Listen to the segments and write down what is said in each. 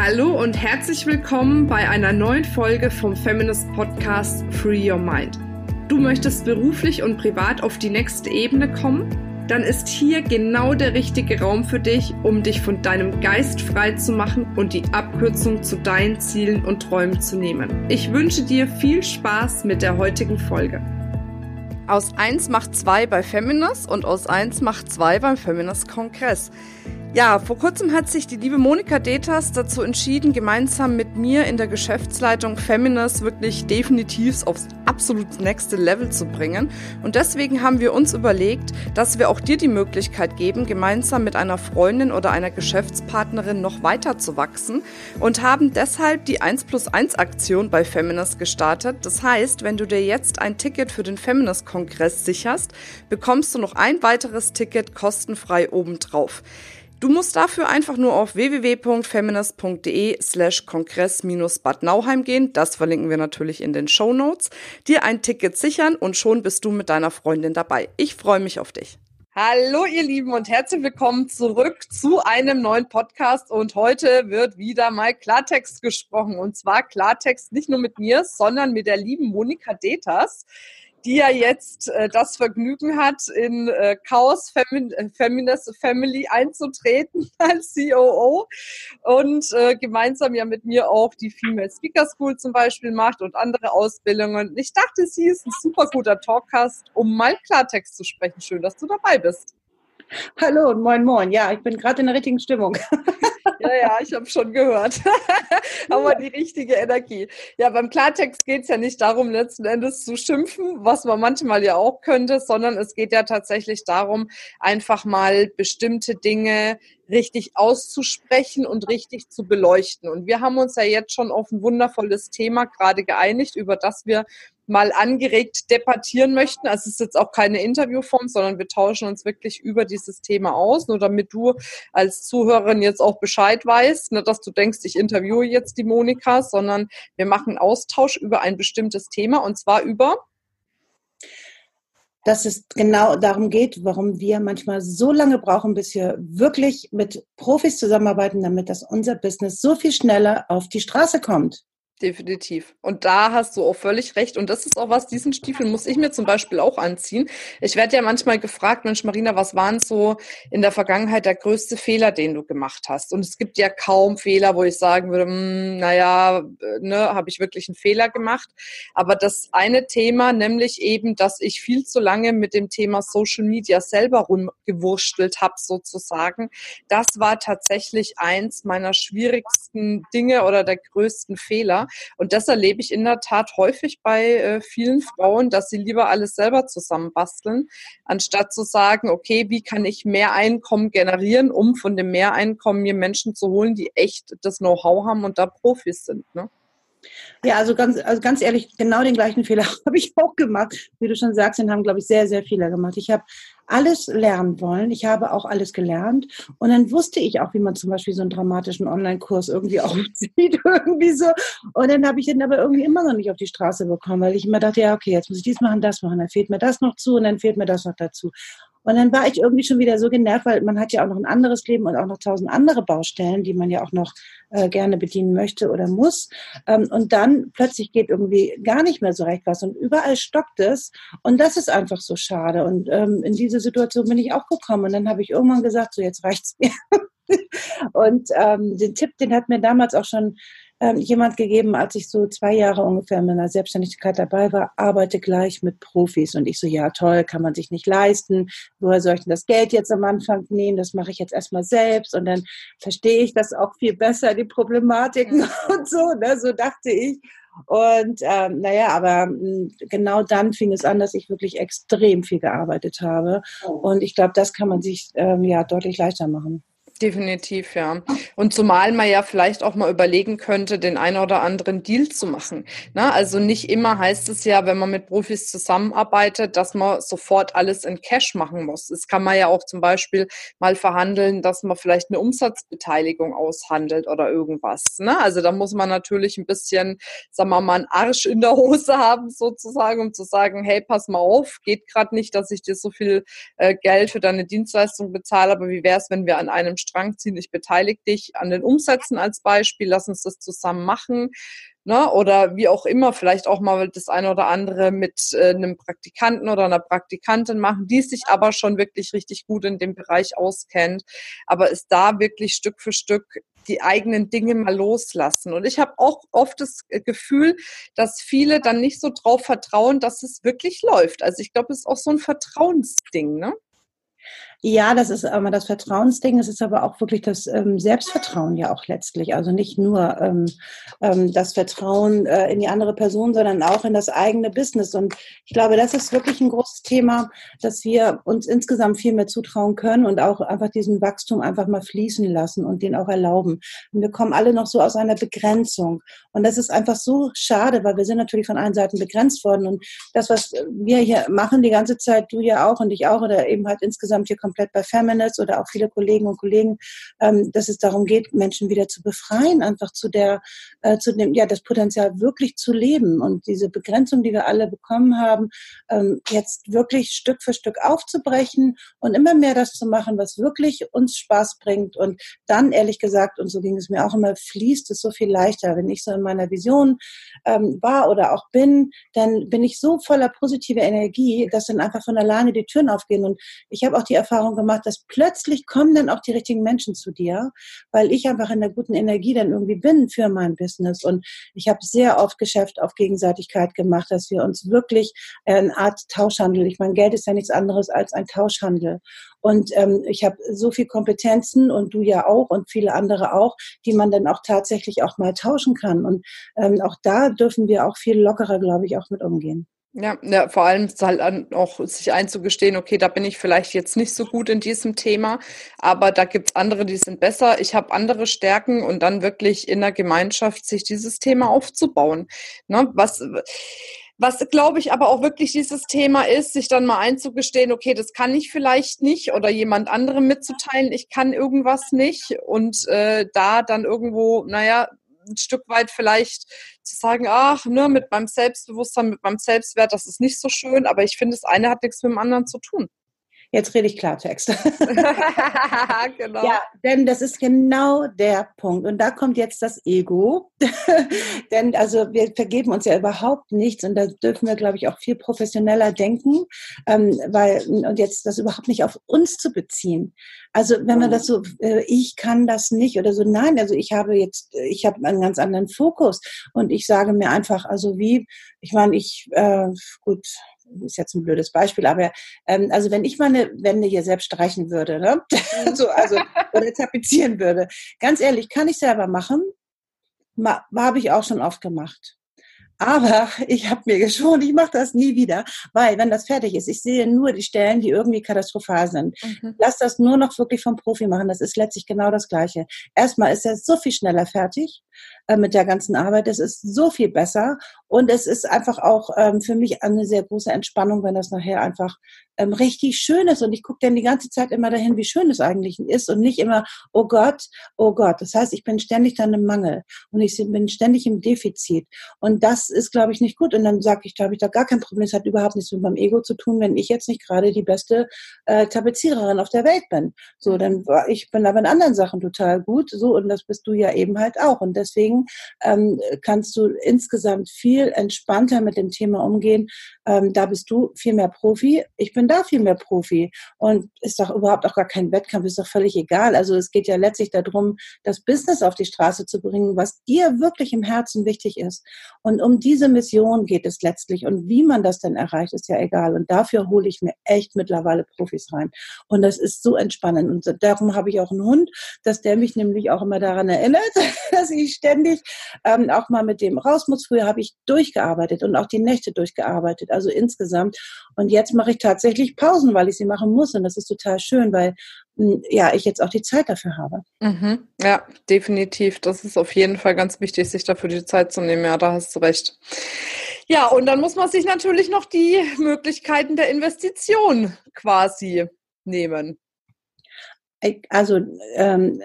Hallo und herzlich willkommen bei einer neuen Folge vom Feminist Podcast Free Your Mind. Du möchtest beruflich und privat auf die nächste Ebene kommen? Dann ist hier genau der richtige Raum für dich, um dich von deinem Geist frei zu machen und die Abkürzung zu deinen Zielen und Träumen zu nehmen. Ich wünsche dir viel Spaß mit der heutigen Folge. Aus 1 macht 2 bei Feminist und aus 1 macht 2 beim Feminist Kongress. Ja, vor kurzem hat sich die liebe Monika Detas dazu entschieden, gemeinsam mit mir in der Geschäftsleitung Feminist wirklich definitiv aufs absolut nächste Level zu bringen. Und deswegen haben wir uns überlegt, dass wir auch dir die Möglichkeit geben, gemeinsam mit einer Freundin oder einer Geschäftspartnerin noch weiter zu wachsen und haben deshalb die 1 plus 1 Aktion bei Feminist gestartet. Das heißt, wenn du dir jetzt ein Ticket für den Feminist Kongress sicherst, bekommst du noch ein weiteres Ticket kostenfrei obendrauf. Du musst dafür einfach nur auf www.feminist.de slash kongress-bad Nauheim gehen, das verlinken wir natürlich in den Show Notes, dir ein Ticket sichern und schon bist du mit deiner Freundin dabei. Ich freue mich auf dich. Hallo ihr Lieben und herzlich willkommen zurück zu einem neuen Podcast. Und heute wird wieder mal Klartext gesprochen. Und zwar Klartext nicht nur mit mir, sondern mit der lieben Monika Detas die ja jetzt äh, das Vergnügen hat, in äh, Chaos Femin äh, Feminist Family einzutreten als COO und äh, gemeinsam ja mit mir auch die Female Speaker School zum Beispiel macht und andere Ausbildungen. Ich dachte, sie ist ein super guter Talkcast, um mal Klartext zu sprechen. Schön, dass du dabei bist. Hallo und moin moin. Ja, ich bin gerade in der richtigen Stimmung. Ja, ja, ich habe schon gehört. Aber die richtige Energie. Ja, beim Klartext geht es ja nicht darum, letzten Endes zu schimpfen, was man manchmal ja auch könnte, sondern es geht ja tatsächlich darum, einfach mal bestimmte Dinge richtig auszusprechen und richtig zu beleuchten. Und wir haben uns ja jetzt schon auf ein wundervolles Thema gerade geeinigt, über das wir mal angeregt debattieren möchten. Also es ist jetzt auch keine Interviewform, sondern wir tauschen uns wirklich über dieses Thema aus, nur damit du als Zuhörerin jetzt auch Bescheid weißt, nicht, dass du denkst, ich interviewe jetzt die Monika, sondern wir machen Austausch über ein bestimmtes Thema und zwar über dass es genau darum geht, warum wir manchmal so lange brauchen, bis wir wirklich mit Profis zusammenarbeiten, damit das unser Business so viel schneller auf die Straße kommt. Definitiv. Und da hast du auch völlig recht. Und das ist auch was, diesen Stiefel muss ich mir zum Beispiel auch anziehen. Ich werde ja manchmal gefragt, Mensch, Marina, was waren so in der Vergangenheit der größte Fehler, den du gemacht hast? Und es gibt ja kaum Fehler, wo ich sagen würde, hm, naja, ne, habe ich wirklich einen Fehler gemacht. Aber das eine Thema, nämlich eben, dass ich viel zu lange mit dem Thema Social Media selber rumgewurstelt habe, sozusagen, das war tatsächlich eins meiner schwierigsten Dinge oder der größten Fehler und das erlebe ich in der Tat häufig bei äh, vielen Frauen, dass sie lieber alles selber zusammenbasteln, anstatt zu sagen, okay, wie kann ich mehr Einkommen generieren, um von dem Mehreinkommen mir Menschen zu holen, die echt das Know-how haben und da Profis sind. Ne? Ja, also ganz, also ganz ehrlich, genau den gleichen Fehler habe ich auch gemacht. Wie du schon sagst, den haben, glaube ich, sehr, sehr viele gemacht. Ich habe alles lernen wollen. Ich habe auch alles gelernt. Und dann wusste ich auch, wie man zum Beispiel so einen dramatischen Online-Kurs irgendwie aufzieht, irgendwie so. Und dann habe ich den aber irgendwie immer noch nicht auf die Straße bekommen, weil ich immer dachte, ja, okay, jetzt muss ich dies machen, das machen, dann fehlt mir das noch zu und dann fehlt mir das noch dazu. Und dann war ich irgendwie schon wieder so genervt, weil man hat ja auch noch ein anderes Leben und auch noch tausend andere Baustellen, die man ja auch noch äh, gerne bedienen möchte oder muss. Ähm, und dann plötzlich geht irgendwie gar nicht mehr so recht was und überall stockt es. Und das ist einfach so schade. Und ähm, in diese Situation bin ich auch gekommen. Und dann habe ich irgendwann gesagt, so jetzt reicht's mir. und ähm, den Tipp, den hat mir damals auch schon ähm, jemand gegeben, als ich so zwei Jahre ungefähr in meiner Selbstständigkeit dabei war, arbeite gleich mit Profis. Und ich so, ja toll, kann man sich nicht leisten. Woher soll ich denn das Geld jetzt am Anfang nehmen? Das mache ich jetzt erstmal selbst. Und dann verstehe ich das auch viel besser, die Problematiken und so. Ne? So dachte ich. Und ähm, naja, aber mh, hm, genau dann fing es an, dass ich wirklich extrem viel gearbeitet habe. Oh. Und ich glaube, das kann man sich ähm, ja deutlich leichter machen. Definitiv, ja. Und zumal man ja vielleicht auch mal überlegen könnte, den einen oder anderen Deal zu machen. Na, also nicht immer heißt es ja, wenn man mit Profis zusammenarbeitet, dass man sofort alles in Cash machen muss. Es kann man ja auch zum Beispiel mal verhandeln, dass man vielleicht eine Umsatzbeteiligung aushandelt oder irgendwas. Ne? Also da muss man natürlich ein bisschen, sagen wir mal, einen Arsch in der Hose haben sozusagen, um zu sagen, hey, pass mal auf, geht gerade nicht, dass ich dir so viel äh, Geld für deine Dienstleistung bezahle, aber wie wäre es, wenn wir an einem Strang ziehen, ich beteilige dich an den Umsätzen als Beispiel, lass uns das zusammen machen. Ne? Oder wie auch immer, vielleicht auch mal das eine oder andere mit äh, einem Praktikanten oder einer Praktikantin machen, die sich aber schon wirklich richtig gut in dem Bereich auskennt, aber es da wirklich Stück für Stück die eigenen Dinge mal loslassen. Und ich habe auch oft das Gefühl, dass viele dann nicht so drauf vertrauen, dass es wirklich läuft. Also ich glaube, es ist auch so ein Vertrauensding, ne? Ja, das ist aber das Vertrauensding. Es ist aber auch wirklich das ähm, Selbstvertrauen ja auch letztlich. Also nicht nur ähm, ähm, das Vertrauen äh, in die andere Person, sondern auch in das eigene Business. Und ich glaube, das ist wirklich ein großes Thema, dass wir uns insgesamt viel mehr zutrauen können und auch einfach diesen Wachstum einfach mal fließen lassen und den auch erlauben. Und wir kommen alle noch so aus einer Begrenzung. Und das ist einfach so schade, weil wir sind natürlich von allen Seiten begrenzt worden. Und das, was wir hier machen die ganze Zeit, du ja auch und ich auch, oder eben halt insgesamt hier komplett bei Feminist oder auch viele Kollegen und Kollegen, ähm, dass es darum geht, Menschen wieder zu befreien, einfach zu der, äh, zu dem, ja, das Potenzial wirklich zu leben und diese Begrenzung, die wir alle bekommen haben, ähm, jetzt wirklich Stück für Stück aufzubrechen und immer mehr das zu machen, was wirklich uns Spaß bringt und dann ehrlich gesagt, und so ging es mir auch immer, fließt es so viel leichter. Wenn ich so in meiner Vision ähm, war oder auch bin, dann bin ich so voller positiver Energie, dass dann einfach von alleine die Türen aufgehen. Und ich habe auch die Erfahrung Erfahrung gemacht, dass plötzlich kommen dann auch die richtigen Menschen zu dir, weil ich einfach in der guten Energie dann irgendwie bin für mein Business. Und ich habe sehr oft Geschäft auf Gegenseitigkeit gemacht, dass wir uns wirklich eine Art Tauschhandel, ich meine, Geld ist ja nichts anderes als ein Tauschhandel. Und ähm, ich habe so viel Kompetenzen und du ja auch und viele andere auch, die man dann auch tatsächlich auch mal tauschen kann. Und ähm, auch da dürfen wir auch viel lockerer, glaube ich, auch mit umgehen. Ja, ja, vor allem halt auch sich einzugestehen, okay, da bin ich vielleicht jetzt nicht so gut in diesem Thema, aber da gibt's andere, die sind besser. Ich habe andere Stärken und dann wirklich in der Gemeinschaft sich dieses Thema aufzubauen. Ne? Was, was glaube ich aber auch wirklich dieses Thema ist, sich dann mal einzugestehen, okay, das kann ich vielleicht nicht oder jemand anderem mitzuteilen, ich kann irgendwas nicht und äh, da dann irgendwo, naja, ein Stück weit vielleicht zu sagen, ach, ne, mit meinem Selbstbewusstsein, mit meinem Selbstwert, das ist nicht so schön, aber ich finde, das eine hat nichts mit dem anderen zu tun. Jetzt rede ich Klartext. genau. Ja, denn das ist genau der Punkt. Und da kommt jetzt das Ego. denn also wir vergeben uns ja überhaupt nichts und da dürfen wir, glaube ich, auch viel professioneller denken, ähm, weil und jetzt das überhaupt nicht auf uns zu beziehen. Also wenn man das so, äh, ich kann das nicht oder so, nein, also ich habe jetzt, ich habe einen ganz anderen Fokus und ich sage mir einfach, also wie, ich meine, ich, äh, gut, ist jetzt ein blödes Beispiel, aber ähm, also wenn ich meine Wände hier selbst streichen würde, ne? So, also oder tapezieren würde, ganz ehrlich, kann ich selber machen, habe ich auch schon oft gemacht. Aber ich habe mir geschworen, ich mache das nie wieder, weil wenn das fertig ist, ich sehe nur die Stellen, die irgendwie katastrophal sind. Mhm. Lass das nur noch wirklich vom Profi machen. Das ist letztlich genau das Gleiche. Erstmal ist er so viel schneller fertig äh, mit der ganzen Arbeit. Es ist so viel besser und es ist einfach auch ähm, für mich eine sehr große Entspannung, wenn das nachher einfach ähm, richtig schön ist. Und ich gucke dann die ganze Zeit immer dahin, wie schön es eigentlich ist und nicht immer, oh Gott, oh Gott. Das heißt, ich bin ständig dann im Mangel und ich bin ständig im Defizit. Und das ist, glaube ich, nicht gut. Und dann sage ich, da habe ich da gar kein Problem. Es hat überhaupt nichts mit meinem Ego zu tun, wenn ich jetzt nicht gerade die beste äh, Tapeziererin auf der Welt bin. So, dann war ich bin aber in anderen Sachen total gut. So, und das bist du ja eben halt auch. Und deswegen ähm, kannst du insgesamt viel entspannter mit dem Thema umgehen. Ähm, da bist du viel mehr Profi. Ich bin da viel mehr Profi. Und ist doch überhaupt auch gar kein Wettkampf, ist doch völlig egal. Also es geht ja letztlich darum, das Business auf die Straße zu bringen, was dir wirklich im Herzen wichtig ist. Und um diese Mission geht es letztlich. Und wie man das denn erreicht, ist ja egal. Und dafür hole ich mir echt mittlerweile Profis rein. Und das ist so entspannend. Und darum habe ich auch einen Hund, dass der mich nämlich auch immer daran erinnert, dass ich ständig ähm, auch mal mit dem raus muss. Früher habe ich durchgearbeitet und auch die Nächte durchgearbeitet, also insgesamt. Und jetzt mache ich tatsächlich Pausen, weil ich sie machen muss. Und das ist total schön, weil hm, ja, ich jetzt auch die Zeit dafür habe. Mhm. Ja, definitiv. Das ist auf jeden Fall ganz wichtig, sich dafür die Zeit zu nehmen. Ja, da hast du recht. Ja, und dann muss man sich natürlich noch die Möglichkeiten der Investition quasi nehmen. Also ähm,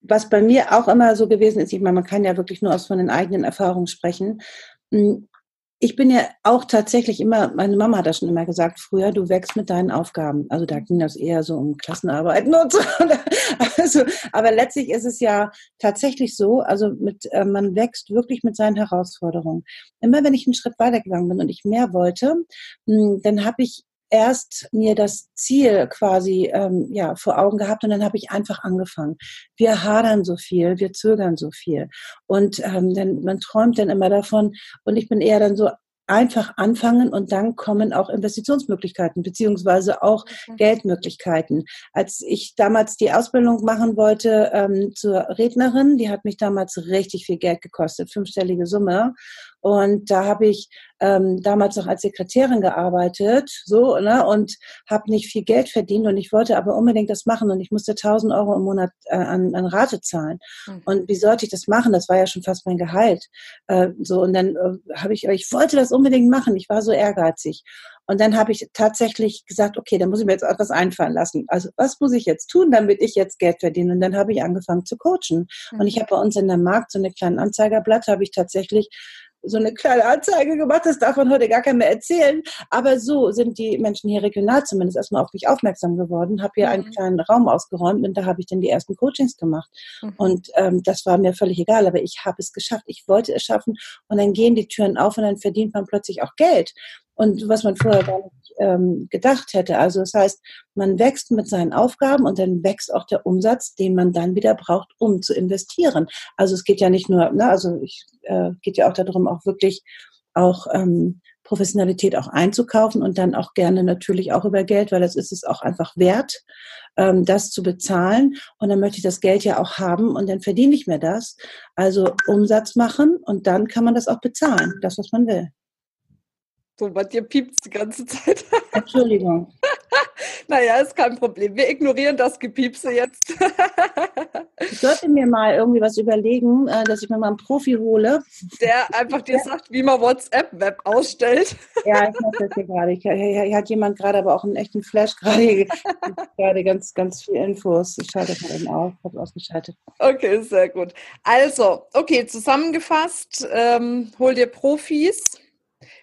was bei mir auch immer so gewesen ist, ich meine, man kann ja wirklich nur aus von den eigenen Erfahrungen sprechen. Hm, ich bin ja auch tatsächlich immer, meine Mama hat das schon immer gesagt, früher, du wächst mit deinen Aufgaben. Also da ging das eher so um Klassenarbeiten und so. Also, aber letztlich ist es ja tatsächlich so, also mit, äh, man wächst wirklich mit seinen Herausforderungen. Immer wenn ich einen Schritt weitergegangen bin und ich mehr wollte, hm, dann habe ich erst mir das Ziel quasi ähm, ja vor Augen gehabt und dann habe ich einfach angefangen. Wir hadern so viel, wir zögern so viel und ähm, dann man träumt dann immer davon und ich bin eher dann so einfach anfangen und dann kommen auch Investitionsmöglichkeiten beziehungsweise auch okay. Geldmöglichkeiten. Als ich damals die Ausbildung machen wollte ähm, zur Rednerin, die hat mich damals richtig viel Geld gekostet, fünfstellige Summe. Und da habe ich ähm, damals noch als Sekretärin gearbeitet, so, ne, und habe nicht viel Geld verdient und ich wollte aber unbedingt das machen und ich musste 1000 Euro im Monat äh, an, an Rate zahlen. Mhm. Und wie sollte ich das machen? Das war ja schon fast mein Gehalt. Äh, so, und dann äh, habe ich, ich wollte das unbedingt machen. Ich war so ehrgeizig. Und dann habe ich tatsächlich gesagt, okay, dann muss ich mir jetzt etwas einfallen lassen. Also was muss ich jetzt tun, damit ich jetzt Geld verdiene? Und dann habe ich angefangen zu coachen. Mhm. Und ich habe bei uns in der Markt so eine kleine Anzeigerblatt, habe ich tatsächlich so eine kleine Anzeige gemacht, das darf man heute gar keiner mehr erzählen. Aber so sind die Menschen hier regional zumindest erstmal auf mich aufmerksam geworden, habe hier mhm. einen kleinen Raum ausgeräumt und da habe ich dann die ersten Coachings gemacht. Mhm. Und ähm, das war mir völlig egal, aber ich habe es geschafft. Ich wollte es schaffen und dann gehen die Türen auf und dann verdient man plötzlich auch Geld und was man vorher gar nicht ähm, gedacht hätte. Also das heißt, man wächst mit seinen Aufgaben und dann wächst auch der Umsatz, den man dann wieder braucht, um zu investieren. Also es geht ja nicht nur, ne, also ich äh, geht ja auch darum, auch wirklich auch ähm, Professionalität auch einzukaufen und dann auch gerne natürlich auch über Geld, weil das ist es auch einfach wert, ähm, das zu bezahlen. Und dann möchte ich das Geld ja auch haben und dann verdiene ich mir das. Also Umsatz machen und dann kann man das auch bezahlen, das, was man will. So, bei dir piept die ganze Zeit. Entschuldigung. naja, ist kein Problem. Wir ignorieren das Gepiepse jetzt. ich sollte mir mal irgendwie was überlegen, äh, dass ich mir mal einen Profi hole. Der einfach dir sagt, wie man WhatsApp-Web ausstellt. ja, ich mache das hier gerade. Hier hat jemand gerade aber auch einen echten Flash gerade, gerade ganz, ganz viel Infos. Ich schalte das mal eben auf, habe ausgeschaltet. Okay, sehr gut. Also, okay, zusammengefasst, ähm, hol dir Profis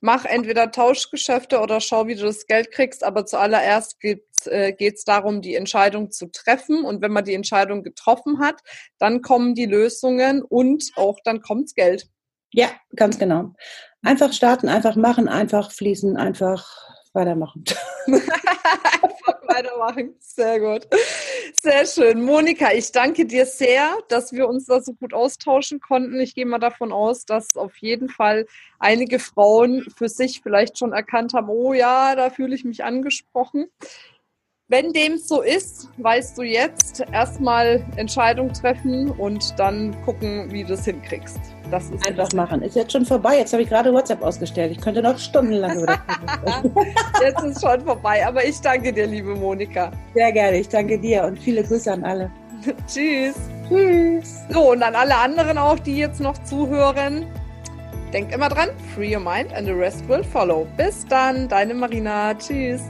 mach entweder Tauschgeschäfte oder schau, wie du das Geld kriegst. Aber zuallererst geht es äh, darum, die Entscheidung zu treffen. Und wenn man die Entscheidung getroffen hat, dann kommen die Lösungen und auch dann kommt's Geld. Ja, ganz genau. Einfach starten, einfach machen, einfach fließen, einfach weitermachen. weitermachen. Sehr gut. Sehr schön. Monika, ich danke dir sehr, dass wir uns da so gut austauschen konnten. Ich gehe mal davon aus, dass auf jeden Fall einige Frauen für sich vielleicht schon erkannt haben, oh ja, da fühle ich mich angesprochen. Wenn dem so ist, weißt du jetzt erstmal Entscheidung treffen und dann gucken, wie du es hinkriegst. Das ist einfach machen. Ist jetzt schon vorbei. Jetzt habe ich gerade WhatsApp ausgestellt. Ich könnte noch stundenlang über das Jetzt ist schon vorbei. Aber ich danke dir, liebe Monika. Sehr gerne. Ich danke dir und viele Grüße an alle. Tschüss. Tschüss. So, und an alle anderen auch, die jetzt noch zuhören. Denkt immer dran, free your mind and the rest will follow. Bis dann, deine Marina. Tschüss.